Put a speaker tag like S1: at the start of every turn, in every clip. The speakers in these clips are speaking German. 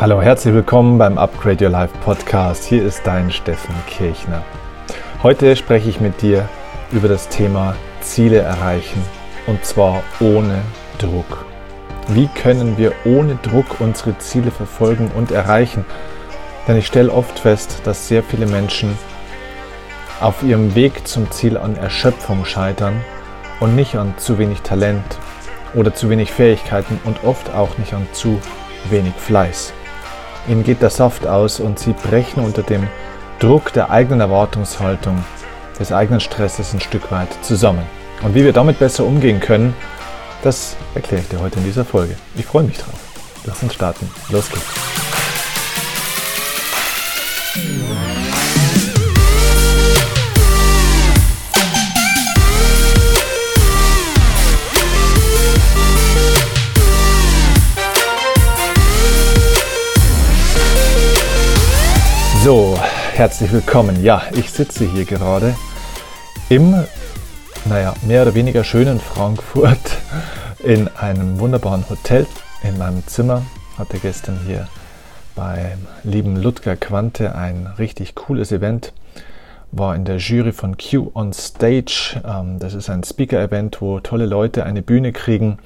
S1: Hallo, herzlich willkommen beim Upgrade Your Life Podcast. Hier ist dein Steffen Kirchner. Heute spreche ich mit dir über das Thema Ziele erreichen und zwar ohne Druck. Wie können wir ohne Druck unsere Ziele verfolgen und erreichen? Denn ich stelle oft fest, dass sehr viele Menschen auf ihrem Weg zum Ziel an Erschöpfung scheitern und nicht an zu wenig Talent oder zu wenig Fähigkeiten und oft auch nicht an zu wenig Fleiß. Ihnen geht der Saft aus und sie brechen unter dem Druck der eigenen Erwartungshaltung, des eigenen Stresses ein Stück weit zusammen. Und wie wir damit besser umgehen können, das erkläre ich dir heute in dieser Folge. Ich freue mich drauf. Lass uns starten. Los geht's. Herzlich willkommen. Ja, ich sitze hier gerade im, naja, mehr oder weniger schönen Frankfurt in einem wunderbaren Hotel in meinem Zimmer. Hatte gestern hier beim lieben Ludger Quante ein richtig cooles Event. War in der Jury von Q on Stage. Ähm, das ist ein Speaker-Event, wo tolle Leute eine Bühne kriegen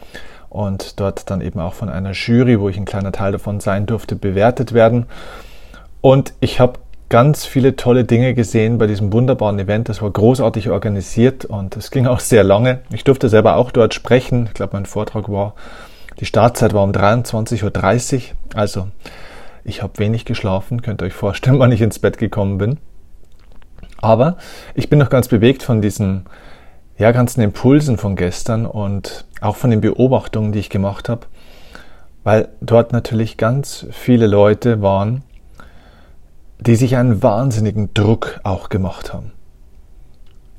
S1: und dort dann eben auch von einer Jury, wo ich ein kleiner Teil davon sein durfte, bewertet werden. Und ich habe ganz viele tolle Dinge gesehen bei diesem wunderbaren Event. Das war großartig organisiert und es ging auch sehr lange. Ich durfte selber auch dort sprechen. Ich glaube, mein Vortrag war, die Startzeit war um 23.30 Uhr. Also ich habe wenig geschlafen, könnt ihr euch vorstellen, wann ich ins Bett gekommen bin. Aber ich bin noch ganz bewegt von diesen ja, ganzen Impulsen von gestern und auch von den Beobachtungen, die ich gemacht habe, weil dort natürlich ganz viele Leute waren, die sich einen wahnsinnigen Druck auch gemacht haben.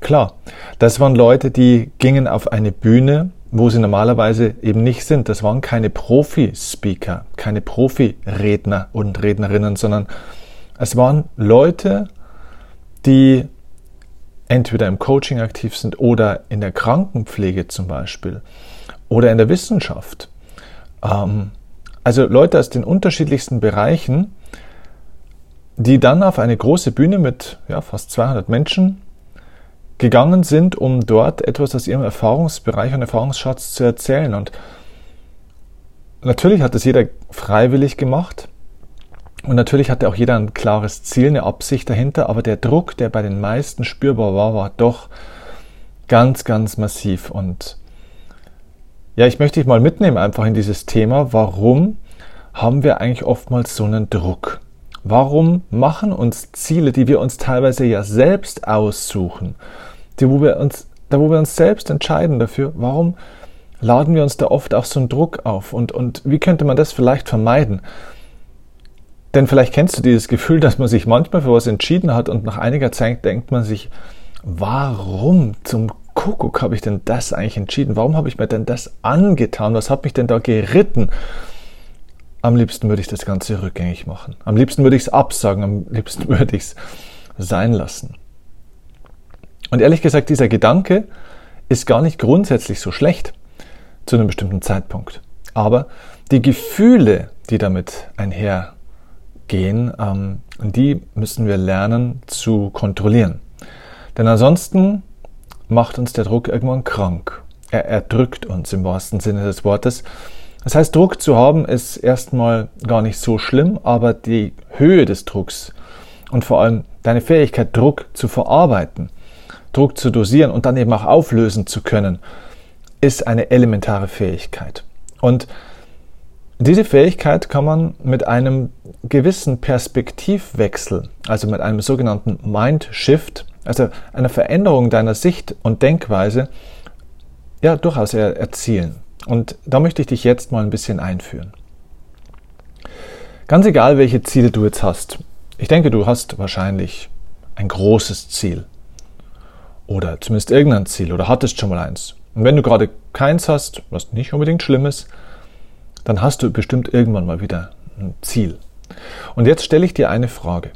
S1: Klar, das waren Leute, die gingen auf eine Bühne, wo sie normalerweise eben nicht sind. Das waren keine Profi-Speaker, keine Profi-Redner und Rednerinnen, sondern es waren Leute, die entweder im Coaching aktiv sind oder in der Krankenpflege zum Beispiel oder in der Wissenschaft. Ähm, also Leute aus den unterschiedlichsten Bereichen, die dann auf eine große Bühne mit ja, fast 200 Menschen gegangen sind, um dort etwas aus ihrem Erfahrungsbereich und Erfahrungsschatz zu erzählen. Und natürlich hat das jeder freiwillig gemacht. Und natürlich hatte auch jeder ein klares Ziel, eine Absicht dahinter, aber der Druck, der bei den meisten spürbar war, war doch ganz, ganz massiv. Und ja, ich möchte dich mal mitnehmen einfach in dieses Thema. Warum haben wir eigentlich oftmals so einen Druck? Warum machen uns Ziele, die wir uns teilweise ja selbst aussuchen, die, wo wir uns, da wo wir uns selbst entscheiden dafür, warum laden wir uns da oft auch so einen Druck auf? Und, und wie könnte man das vielleicht vermeiden? Denn vielleicht kennst du dieses Gefühl, dass man sich manchmal für was entschieden hat und nach einiger Zeit denkt man sich, warum zum Kuckuck habe ich denn das eigentlich entschieden? Warum habe ich mir denn das angetan? Was hat mich denn da geritten? Am liebsten würde ich das Ganze rückgängig machen. Am liebsten würde ich es absagen, am liebsten würde ich es sein lassen. Und ehrlich gesagt, dieser Gedanke ist gar nicht grundsätzlich so schlecht zu einem bestimmten Zeitpunkt. Aber die Gefühle, die damit einhergehen, ähm, die müssen wir lernen zu kontrollieren. Denn ansonsten macht uns der Druck irgendwann krank. Er erdrückt uns im wahrsten Sinne des Wortes das heißt, Druck zu haben ist erstmal gar nicht so schlimm, aber die Höhe des Drucks und vor allem deine Fähigkeit, Druck zu verarbeiten, Druck zu dosieren und dann eben auch auflösen zu können, ist eine elementare Fähigkeit. Und diese Fähigkeit kann man mit einem gewissen Perspektivwechsel, also mit einem sogenannten Mind Shift, also einer Veränderung deiner Sicht und Denkweise, ja, durchaus erzielen. Und da möchte ich dich jetzt mal ein bisschen einführen. Ganz egal, welche Ziele du jetzt hast. Ich denke, du hast wahrscheinlich ein großes Ziel. Oder zumindest irgendein Ziel oder hattest schon mal eins. Und wenn du gerade keins hast, was nicht unbedingt schlimm ist, dann hast du bestimmt irgendwann mal wieder ein Ziel. Und jetzt stelle ich dir eine Frage.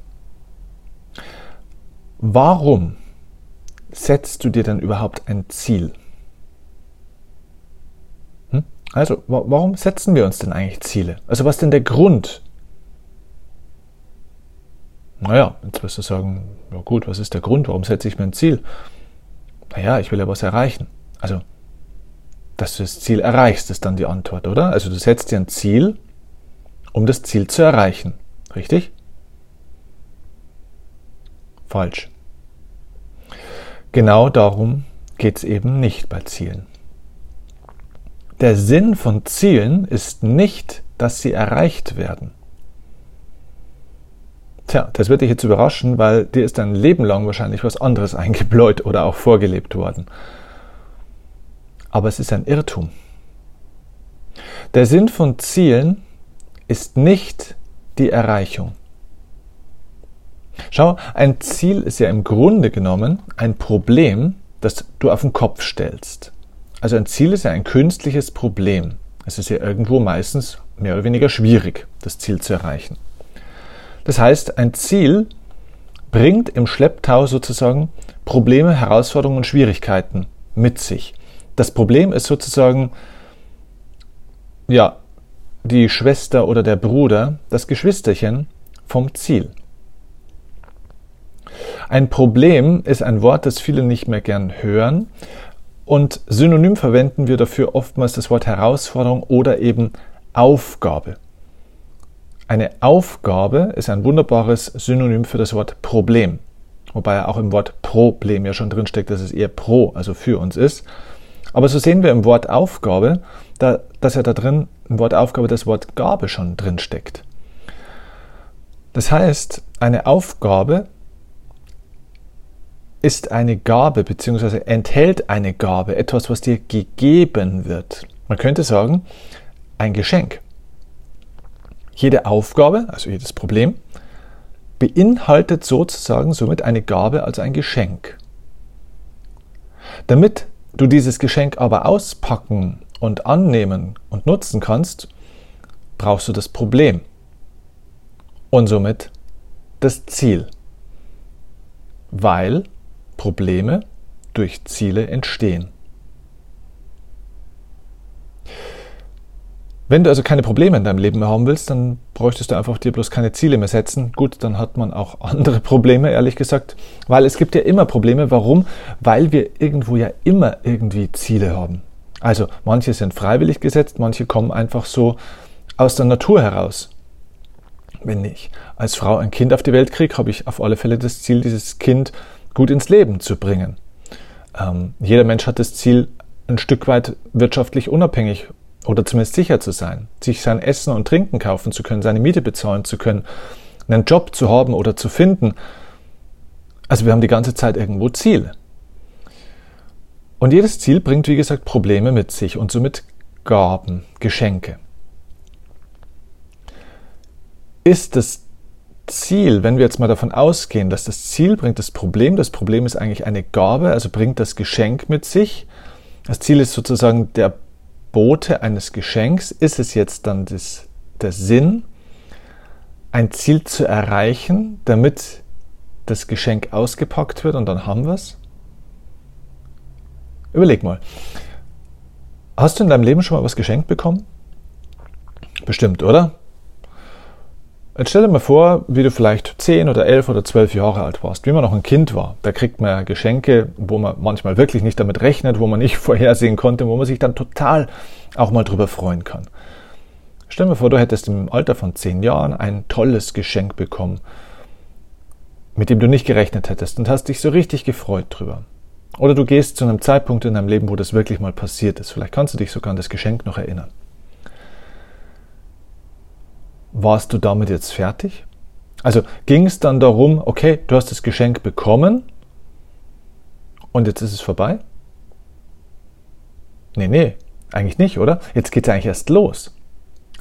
S1: Warum setzt du dir denn überhaupt ein Ziel? Also, warum setzen wir uns denn eigentlich Ziele? Also, was ist denn der Grund, Naja, jetzt wirst du sagen, ja gut, was ist der Grund, warum setze ich mir ein Ziel? Naja, ich will ja was erreichen. Also, dass du das Ziel erreichst, ist dann die Antwort, oder? Also du setzt dir ein Ziel, um das Ziel zu erreichen. Richtig? Falsch. Genau darum geht es eben nicht bei Zielen. Der Sinn von Zielen ist nicht, dass sie erreicht werden. Tja, das wird dich jetzt überraschen, weil dir ist dein Leben lang wahrscheinlich was anderes eingebläut oder auch vorgelebt worden. Aber es ist ein Irrtum. Der Sinn von Zielen ist nicht die Erreichung. Schau, ein Ziel ist ja im Grunde genommen ein Problem, das du auf den Kopf stellst. Also ein Ziel ist ja ein künstliches Problem. Es ist ja irgendwo meistens mehr oder weniger schwierig, das Ziel zu erreichen. Das heißt, ein Ziel bringt im Schlepptau sozusagen Probleme, Herausforderungen und Schwierigkeiten mit sich. Das Problem ist sozusagen, ja, die Schwester oder der Bruder, das Geschwisterchen vom Ziel. Ein Problem ist ein Wort, das viele nicht mehr gern hören. Und synonym verwenden wir dafür oftmals das Wort Herausforderung oder eben Aufgabe. Eine Aufgabe ist ein wunderbares Synonym für das Wort Problem. Wobei auch im Wort Problem ja schon drinsteckt, dass es eher pro, also für uns ist. Aber so sehen wir im Wort Aufgabe, da, dass ja da drin im Wort Aufgabe das Wort Gabe schon drinsteckt. Das heißt, eine Aufgabe ist eine Gabe bzw. enthält eine Gabe, etwas, was dir gegeben wird. Man könnte sagen, ein Geschenk. Jede Aufgabe, also jedes Problem, beinhaltet sozusagen somit eine Gabe als ein Geschenk. Damit du dieses Geschenk aber auspacken und annehmen und nutzen kannst, brauchst du das Problem und somit das Ziel. Weil Probleme durch Ziele entstehen. Wenn du also keine Probleme in deinem Leben mehr haben willst, dann bräuchtest du einfach dir bloß keine Ziele mehr setzen. Gut, dann hat man auch andere Probleme, ehrlich gesagt, weil es gibt ja immer Probleme. Warum? Weil wir irgendwo ja immer irgendwie Ziele haben. Also manche sind freiwillig gesetzt, manche kommen einfach so aus der Natur heraus. Wenn ich als Frau ein Kind auf die Welt kriege, habe ich auf alle Fälle das Ziel, dieses Kind gut ins Leben zu bringen. Ähm, jeder Mensch hat das Ziel, ein Stück weit wirtschaftlich unabhängig oder zumindest sicher zu sein, sich sein Essen und Trinken kaufen zu können, seine Miete bezahlen zu können, einen Job zu haben oder zu finden. Also wir haben die ganze Zeit irgendwo Ziele. Und jedes Ziel bringt, wie gesagt, Probleme mit sich und somit Gaben, Geschenke. Ist das Ziel, wenn wir jetzt mal davon ausgehen, dass das Ziel bringt das Problem, das Problem ist eigentlich eine Gabe, also bringt das Geschenk mit sich. Das Ziel ist sozusagen der Bote eines Geschenks. Ist es jetzt dann das, der Sinn, ein Ziel zu erreichen, damit das Geschenk ausgepackt wird und dann haben wir es? Überleg mal. Hast du in deinem Leben schon mal was geschenkt bekommen? Bestimmt, oder? Jetzt stell dir mal vor, wie du vielleicht 10 oder 11 oder 12 Jahre alt warst, wie man noch ein Kind war. Da kriegt man Geschenke, wo man manchmal wirklich nicht damit rechnet, wo man nicht vorhersehen konnte, wo man sich dann total auch mal drüber freuen kann. Stell dir mal vor, du hättest im Alter von 10 Jahren ein tolles Geschenk bekommen, mit dem du nicht gerechnet hättest und hast dich so richtig gefreut drüber. Oder du gehst zu einem Zeitpunkt in deinem Leben, wo das wirklich mal passiert ist. Vielleicht kannst du dich sogar an das Geschenk noch erinnern. Warst du damit jetzt fertig? Also ging es dann darum, okay, du hast das Geschenk bekommen und jetzt ist es vorbei? Nee, nee, eigentlich nicht, oder? Jetzt geht es eigentlich erst los.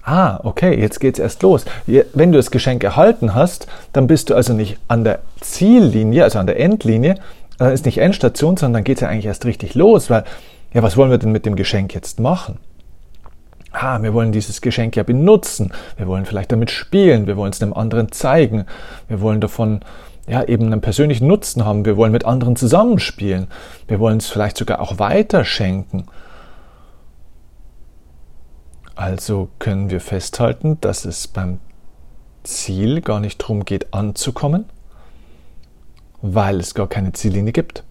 S1: Ah, okay, jetzt geht es erst los. Wenn du das Geschenk erhalten hast, dann bist du also nicht an der Ziellinie, also an der Endlinie, dann ist nicht Endstation, sondern dann geht es ja eigentlich erst richtig los, weil, ja, was wollen wir denn mit dem Geschenk jetzt machen? Ah, wir wollen dieses Geschenk ja benutzen, wir wollen vielleicht damit spielen, wir wollen es einem anderen zeigen, wir wollen davon ja eben einen persönlichen Nutzen haben, wir wollen mit anderen zusammenspielen, wir wollen es vielleicht sogar auch weiterschenken. Also können wir festhalten, dass es beim Ziel gar nicht darum geht, anzukommen, Weil es gar keine Ziellinie gibt.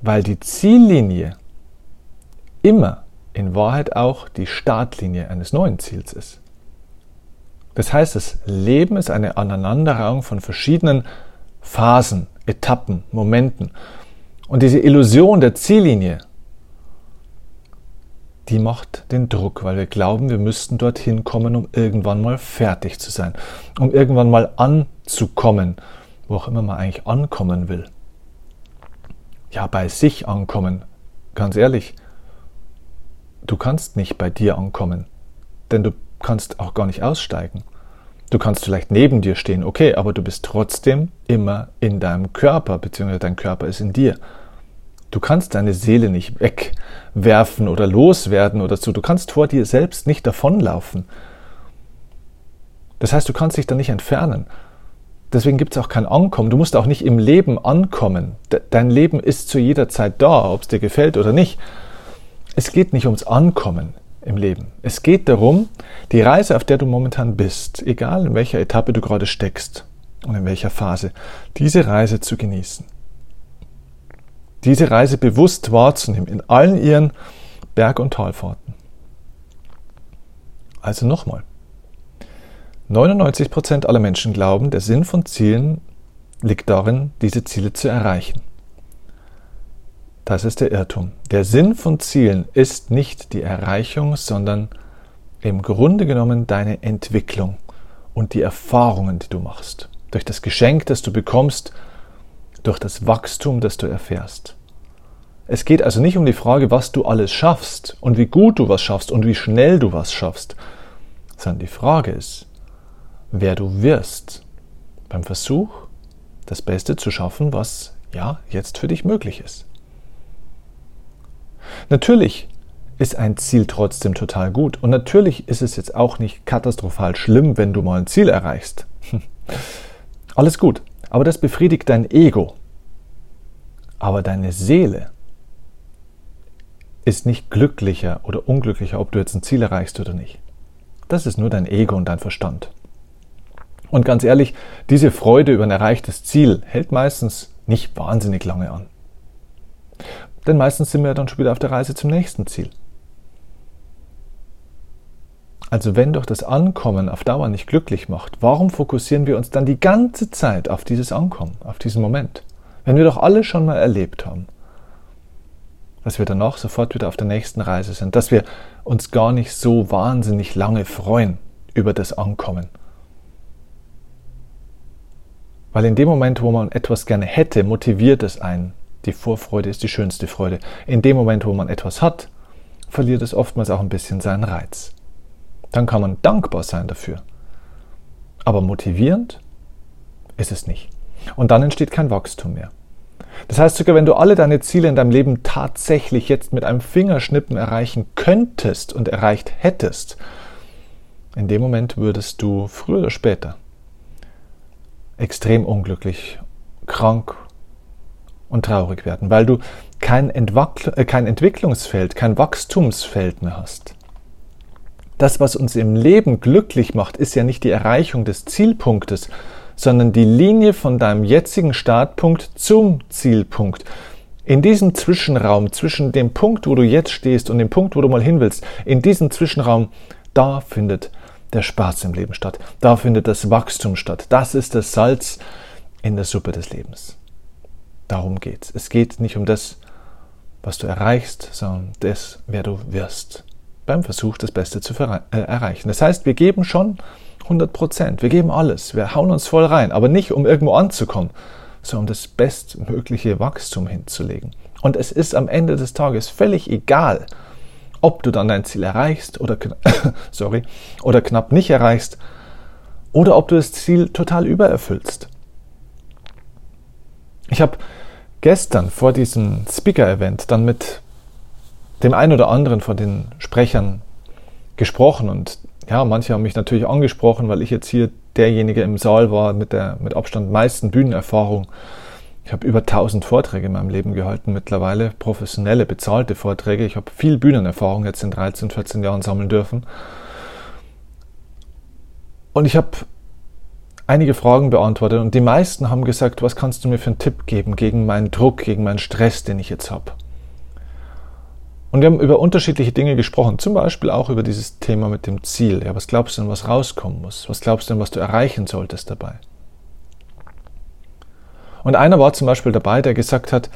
S1: Weil die Ziellinie immer in Wahrheit auch die Startlinie eines neuen Ziels ist. Das heißt, das Leben ist eine Aneinanderreihung von verschiedenen Phasen, Etappen, Momenten. Und diese Illusion der Ziellinie, die macht den Druck, weil wir glauben, wir müssten dorthin kommen, um irgendwann mal fertig zu sein, um irgendwann mal anzukommen, wo auch immer man eigentlich ankommen will. Ja, bei sich ankommen. Ganz ehrlich, du kannst nicht bei dir ankommen, denn du kannst auch gar nicht aussteigen. Du kannst vielleicht neben dir stehen, okay, aber du bist trotzdem immer in deinem Körper, beziehungsweise dein Körper ist in dir. Du kannst deine Seele nicht wegwerfen oder loswerden oder so. Du kannst vor dir selbst nicht davonlaufen. Das heißt, du kannst dich da nicht entfernen. Deswegen gibt es auch kein Ankommen. Du musst auch nicht im Leben ankommen. Dein Leben ist zu jeder Zeit da, ob es dir gefällt oder nicht. Es geht nicht ums Ankommen im Leben. Es geht darum, die Reise, auf der du momentan bist, egal in welcher Etappe du gerade steckst und in welcher Phase, diese Reise zu genießen. Diese Reise bewusst wahrzunehmen in allen ihren Berg- und Talfahrten. Also nochmal. 99% aller Menschen glauben, der Sinn von Zielen liegt darin, diese Ziele zu erreichen. Das ist der Irrtum. Der Sinn von Zielen ist nicht die Erreichung, sondern im Grunde genommen deine Entwicklung und die Erfahrungen, die du machst. Durch das Geschenk, das du bekommst, durch das Wachstum, das du erfährst. Es geht also nicht um die Frage, was du alles schaffst und wie gut du was schaffst und wie schnell du was schaffst, sondern die Frage ist, wer du wirst beim Versuch, das Beste zu schaffen, was ja jetzt für dich möglich ist. Natürlich ist ein Ziel trotzdem total gut und natürlich ist es jetzt auch nicht katastrophal schlimm, wenn du mal ein Ziel erreichst. Alles gut, aber das befriedigt dein Ego. Aber deine Seele ist nicht glücklicher oder unglücklicher, ob du jetzt ein Ziel erreichst oder nicht. Das ist nur dein Ego und dein Verstand. Und ganz ehrlich, diese Freude über ein erreichtes Ziel hält meistens nicht wahnsinnig lange an. Denn meistens sind wir dann schon wieder auf der Reise zum nächsten Ziel. Also wenn doch das Ankommen auf Dauer nicht glücklich macht, warum fokussieren wir uns dann die ganze Zeit auf dieses Ankommen, auf diesen Moment? Wenn wir doch alle schon mal erlebt haben, dass wir danach sofort wieder auf der nächsten Reise sind, dass wir uns gar nicht so wahnsinnig lange freuen über das Ankommen. Weil in dem Moment, wo man etwas gerne hätte, motiviert es einen, die Vorfreude ist die schönste Freude. In dem Moment, wo man etwas hat, verliert es oftmals auch ein bisschen seinen Reiz. Dann kann man dankbar sein dafür. Aber motivierend ist es nicht. Und dann entsteht kein Wachstum mehr. Das heißt sogar, wenn du alle deine Ziele in deinem Leben tatsächlich jetzt mit einem Fingerschnippen erreichen könntest und erreicht hättest, in dem Moment würdest du früher oder später extrem unglücklich, krank und traurig werden, weil du kein, Entwackl äh, kein Entwicklungsfeld, kein Wachstumsfeld mehr hast. Das, was uns im Leben glücklich macht, ist ja nicht die Erreichung des Zielpunktes, sondern die Linie von deinem jetzigen Startpunkt zum Zielpunkt. In diesem Zwischenraum, zwischen dem Punkt, wo du jetzt stehst und dem Punkt, wo du mal hin willst, in diesem Zwischenraum, da findet der Spaß im Leben statt. Da findet das Wachstum statt. Das ist das Salz in der Suppe des Lebens. Darum geht's. Es geht nicht um das, was du erreichst, sondern das, wer du wirst. Beim Versuch, das Beste zu äh, erreichen. Das heißt, wir geben schon 100 Prozent. Wir geben alles. Wir hauen uns voll rein. Aber nicht, um irgendwo anzukommen, sondern um das bestmögliche Wachstum hinzulegen. Und es ist am Ende des Tages völlig egal, ob du dann dein Ziel erreichst oder, sorry, oder knapp nicht erreichst oder ob du das Ziel total übererfüllst. Ich habe gestern vor diesem Speaker-Event dann mit dem einen oder anderen von den Sprechern gesprochen und ja, manche haben mich natürlich angesprochen, weil ich jetzt hier derjenige im Saal war mit der mit Abstand meisten Bühnenerfahrung. Ich habe über 1000 Vorträge in meinem Leben gehalten mittlerweile, professionelle, bezahlte Vorträge. Ich habe viel Bühnenerfahrung jetzt in 13, 14 Jahren sammeln dürfen. Und ich habe einige Fragen beantwortet und die meisten haben gesagt, was kannst du mir für einen Tipp geben gegen meinen Druck, gegen meinen Stress, den ich jetzt habe. Und wir haben über unterschiedliche Dinge gesprochen, zum Beispiel auch über dieses Thema mit dem Ziel. Ja, was glaubst du denn, was rauskommen muss? Was glaubst du denn, was du erreichen solltest dabei? Und einer war zum Beispiel dabei, der gesagt hat,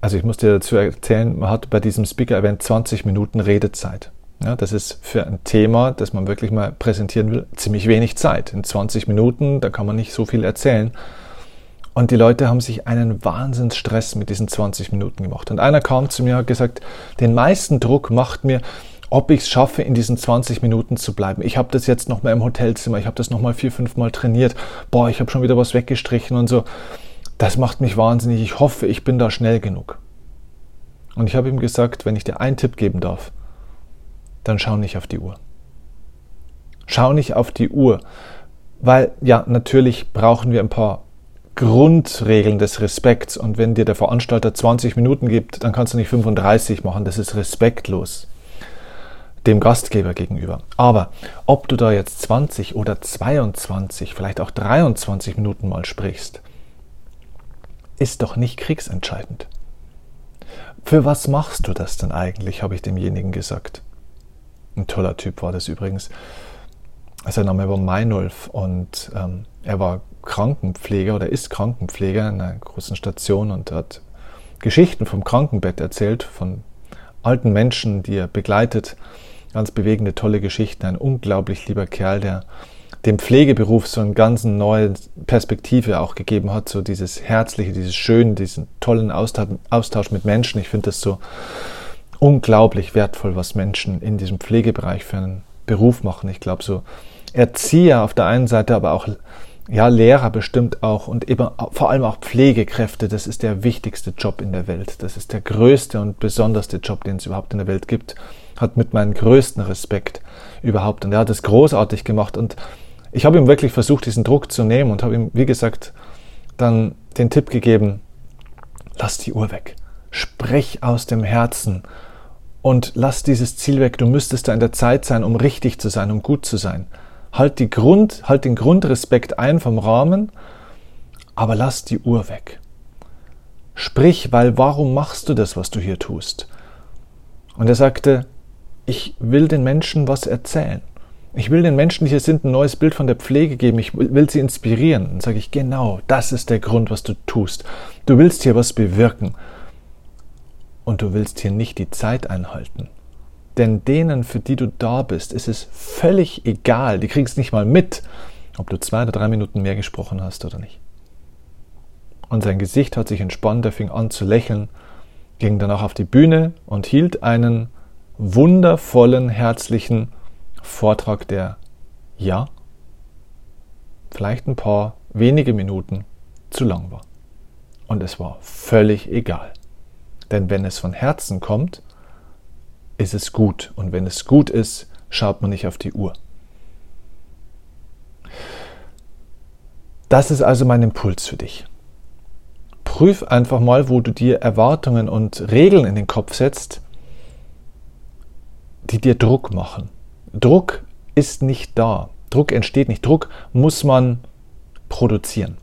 S1: also ich muss dir dazu erzählen, man hat bei diesem Speaker-Event 20 Minuten Redezeit. Ja, das ist für ein Thema, das man wirklich mal präsentieren will, ziemlich wenig Zeit. In 20 Minuten, da kann man nicht so viel erzählen. Und die Leute haben sich einen Wahnsinnsstress mit diesen 20 Minuten gemacht. Und einer kam zu mir und hat gesagt, den meisten Druck macht mir, ob ich es schaffe, in diesen 20 Minuten zu bleiben. Ich habe das jetzt nochmal im Hotelzimmer, ich habe das nochmal vier, fünf Mal trainiert. Boah, ich habe schon wieder was weggestrichen und so. Das macht mich wahnsinnig. Ich hoffe, ich bin da schnell genug. Und ich habe ihm gesagt, wenn ich dir einen Tipp geben darf, dann schau nicht auf die Uhr. Schau nicht auf die Uhr, weil ja, natürlich brauchen wir ein paar Grundregeln des Respekts und wenn dir der Veranstalter 20 Minuten gibt, dann kannst du nicht 35 machen, das ist respektlos dem Gastgeber gegenüber. Aber ob du da jetzt 20 oder 22, vielleicht auch 23 Minuten mal sprichst, ist doch nicht kriegsentscheidend. Für was machst du das denn eigentlich, habe ich demjenigen gesagt. Ein toller Typ war das übrigens. Sein Name war Meinolf und ähm, er war Krankenpfleger oder ist Krankenpfleger in einer großen Station und hat Geschichten vom Krankenbett erzählt, von alten Menschen, die er begleitet. Ganz bewegende, tolle Geschichten. Ein unglaublich lieber Kerl, der dem Pflegeberuf so eine ganz neue Perspektive auch gegeben hat, so dieses Herzliche, dieses Schöne, diesen tollen Austausch mit Menschen. Ich finde das so unglaublich wertvoll, was Menschen in diesem Pflegebereich für einen Beruf machen. Ich glaube, so Erzieher auf der einen Seite, aber auch ja, Lehrer bestimmt auch und eben vor allem auch Pflegekräfte, das ist der wichtigste Job in der Welt. Das ist der größte und besonderste Job, den es überhaupt in der Welt gibt. Hat mit meinem größten Respekt überhaupt. Und er hat es großartig gemacht. Und ich habe ihm wirklich versucht, diesen Druck zu nehmen und habe ihm, wie gesagt, dann den Tipp gegeben, lass die Uhr weg. Sprech aus dem Herzen und lass dieses Ziel weg. Du müsstest da in der Zeit sein, um richtig zu sein, um gut zu sein. Halt, die Grund, halt den Grundrespekt ein vom Rahmen, aber lass die Uhr weg. Sprich, weil warum machst du das, was du hier tust? Und er sagte, ich will den Menschen was erzählen. Ich will den Menschen, die hier sind, ein neues Bild von der Pflege geben. Ich will sie inspirieren. Dann sage ich, genau, das ist der Grund, was du tust. Du willst hier was bewirken und du willst hier nicht die Zeit einhalten. Denn denen, für die du da bist, ist es völlig egal. Die kriegen es nicht mal mit, ob du zwei oder drei Minuten mehr gesprochen hast oder nicht. Und sein Gesicht hat sich entspannt, er fing an zu lächeln, ging danach auf die Bühne und hielt einen wundervollen, herzlichen Vortrag, der ja, vielleicht ein paar wenige Minuten zu lang war. Und es war völlig egal. Denn wenn es von Herzen kommt, ist es gut. Und wenn es gut ist, schaut man nicht auf die Uhr. Das ist also mein Impuls für dich. Prüf einfach mal, wo du dir Erwartungen und Regeln in den Kopf setzt, die dir Druck machen. Druck ist nicht da. Druck entsteht nicht. Druck muss man produzieren.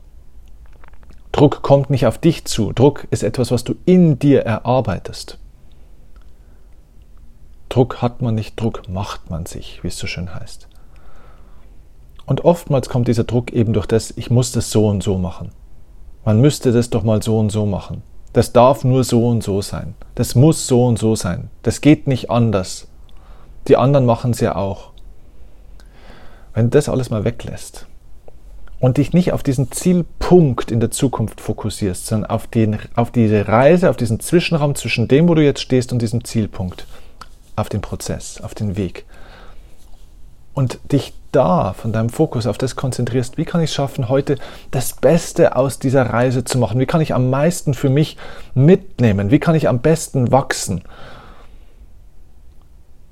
S1: Druck kommt nicht auf dich zu. Druck ist etwas, was du in dir erarbeitest. Druck hat man nicht, Druck macht man sich, wie es so schön heißt. Und oftmals kommt dieser Druck eben durch das, ich muss das so und so machen. Man müsste das doch mal so und so machen. Das darf nur so und so sein. Das muss so und so sein. Das geht nicht anders. Die anderen machen es ja auch. Wenn du das alles mal weglässt, und dich nicht auf diesen Zielpunkt in der Zukunft fokussierst, sondern auf, den, auf diese Reise, auf diesen Zwischenraum zwischen dem, wo du jetzt stehst und diesem Zielpunkt, auf den Prozess, auf den Weg. Und dich da von deinem Fokus auf das konzentrierst, wie kann ich es schaffen, heute das Beste aus dieser Reise zu machen? Wie kann ich am meisten für mich mitnehmen? Wie kann ich am besten wachsen?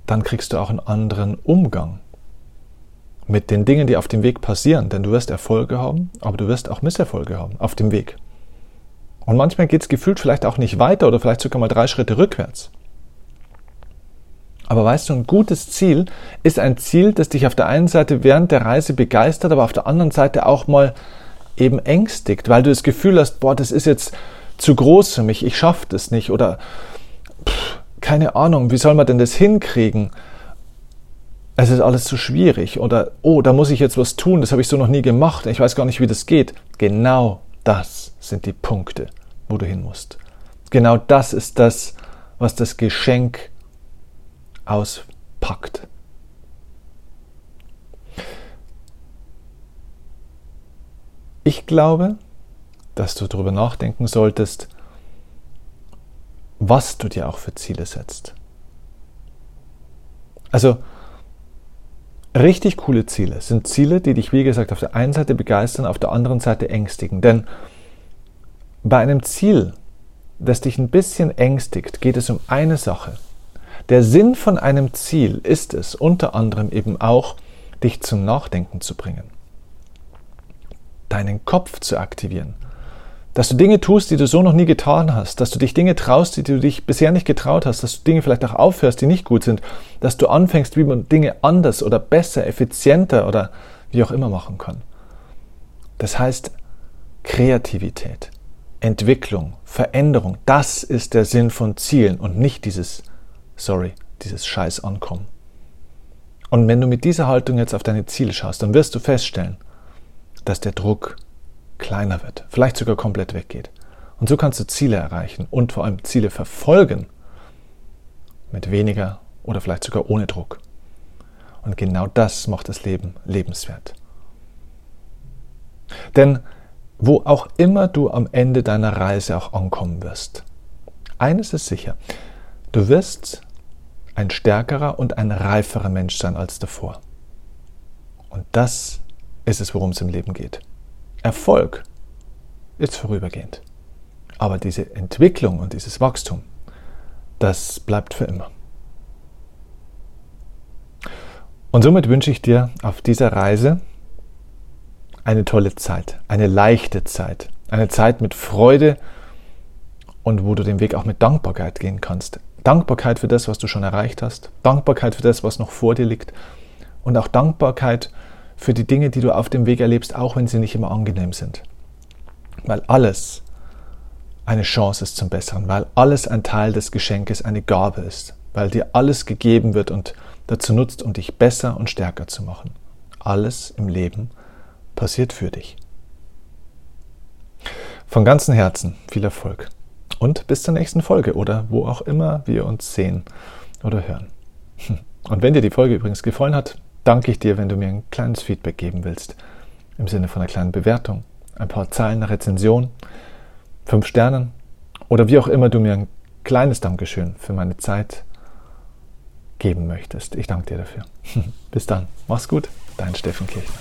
S1: Dann kriegst du auch einen anderen Umgang mit den Dingen, die auf dem Weg passieren. Denn du wirst Erfolge haben, aber du wirst auch Misserfolge haben auf dem Weg. Und manchmal geht es gefühlt vielleicht auch nicht weiter oder vielleicht sogar mal drei Schritte rückwärts. Aber weißt du, ein gutes Ziel ist ein Ziel, das dich auf der einen Seite während der Reise begeistert, aber auf der anderen Seite auch mal eben ängstigt, weil du das Gefühl hast, boah, das ist jetzt zu groß für mich, ich schaffe das nicht oder pff, keine Ahnung, wie soll man denn das hinkriegen? Es ist alles zu schwierig oder oh, da muss ich jetzt was tun, das habe ich so noch nie gemacht, ich weiß gar nicht, wie das geht. Genau das sind die Punkte, wo du hin musst. Genau das ist das, was das Geschenk auspackt. Ich glaube, dass du darüber nachdenken solltest, was du dir auch für Ziele setzt. Also, richtig coole Ziele sind Ziele, die dich, wie gesagt, auf der einen Seite begeistern, auf der anderen Seite ängstigen. Denn bei einem Ziel, das dich ein bisschen ängstigt, geht es um eine Sache. Der Sinn von einem Ziel ist es, unter anderem eben auch, dich zum Nachdenken zu bringen, deinen Kopf zu aktivieren, dass du Dinge tust, die du so noch nie getan hast, dass du dich Dinge traust, die du dich bisher nicht getraut hast, dass du Dinge vielleicht auch aufhörst, die nicht gut sind, dass du anfängst, wie man Dinge anders oder besser, effizienter oder wie auch immer machen kann. Das heißt Kreativität, Entwicklung, Veränderung, das ist der Sinn von Zielen und nicht dieses sorry, dieses Scheiß ankommen. Und wenn du mit dieser Haltung jetzt auf deine Ziele schaust, dann wirst du feststellen, dass der Druck kleiner wird, vielleicht sogar komplett weggeht. Und so kannst du Ziele erreichen und vor allem Ziele verfolgen mit weniger oder vielleicht sogar ohne Druck. Und genau das macht das Leben lebenswert. Denn wo auch immer du am Ende deiner Reise auch ankommen wirst, eines ist sicher, Du wirst ein stärkerer und ein reiferer Mensch sein als davor. Und das ist es, worum es im Leben geht. Erfolg ist vorübergehend. Aber diese Entwicklung und dieses Wachstum, das bleibt für immer. Und somit wünsche ich dir auf dieser Reise eine tolle Zeit, eine leichte Zeit, eine Zeit mit Freude und wo du den Weg auch mit Dankbarkeit gehen kannst. Dankbarkeit für das, was du schon erreicht hast, Dankbarkeit für das, was noch vor dir liegt und auch Dankbarkeit für die Dinge, die du auf dem Weg erlebst, auch wenn sie nicht immer angenehm sind. Weil alles eine Chance ist zum Besseren, weil alles ein Teil des Geschenkes, eine Gabe ist, weil dir alles gegeben wird und dazu nutzt, um dich besser und stärker zu machen. Alles im Leben passiert für dich. Von ganzem Herzen viel Erfolg und bis zur nächsten Folge oder wo auch immer wir uns sehen oder hören. Und wenn dir die Folge übrigens gefallen hat, danke ich dir, wenn du mir ein kleines Feedback geben willst. Im Sinne von einer kleinen Bewertung, ein paar Zeilen einer Rezension, fünf Sternen oder wie auch immer du mir ein kleines Dankeschön für meine Zeit geben möchtest. Ich danke dir dafür. Bis dann. Mach's gut. Dein Steffen Kirchner.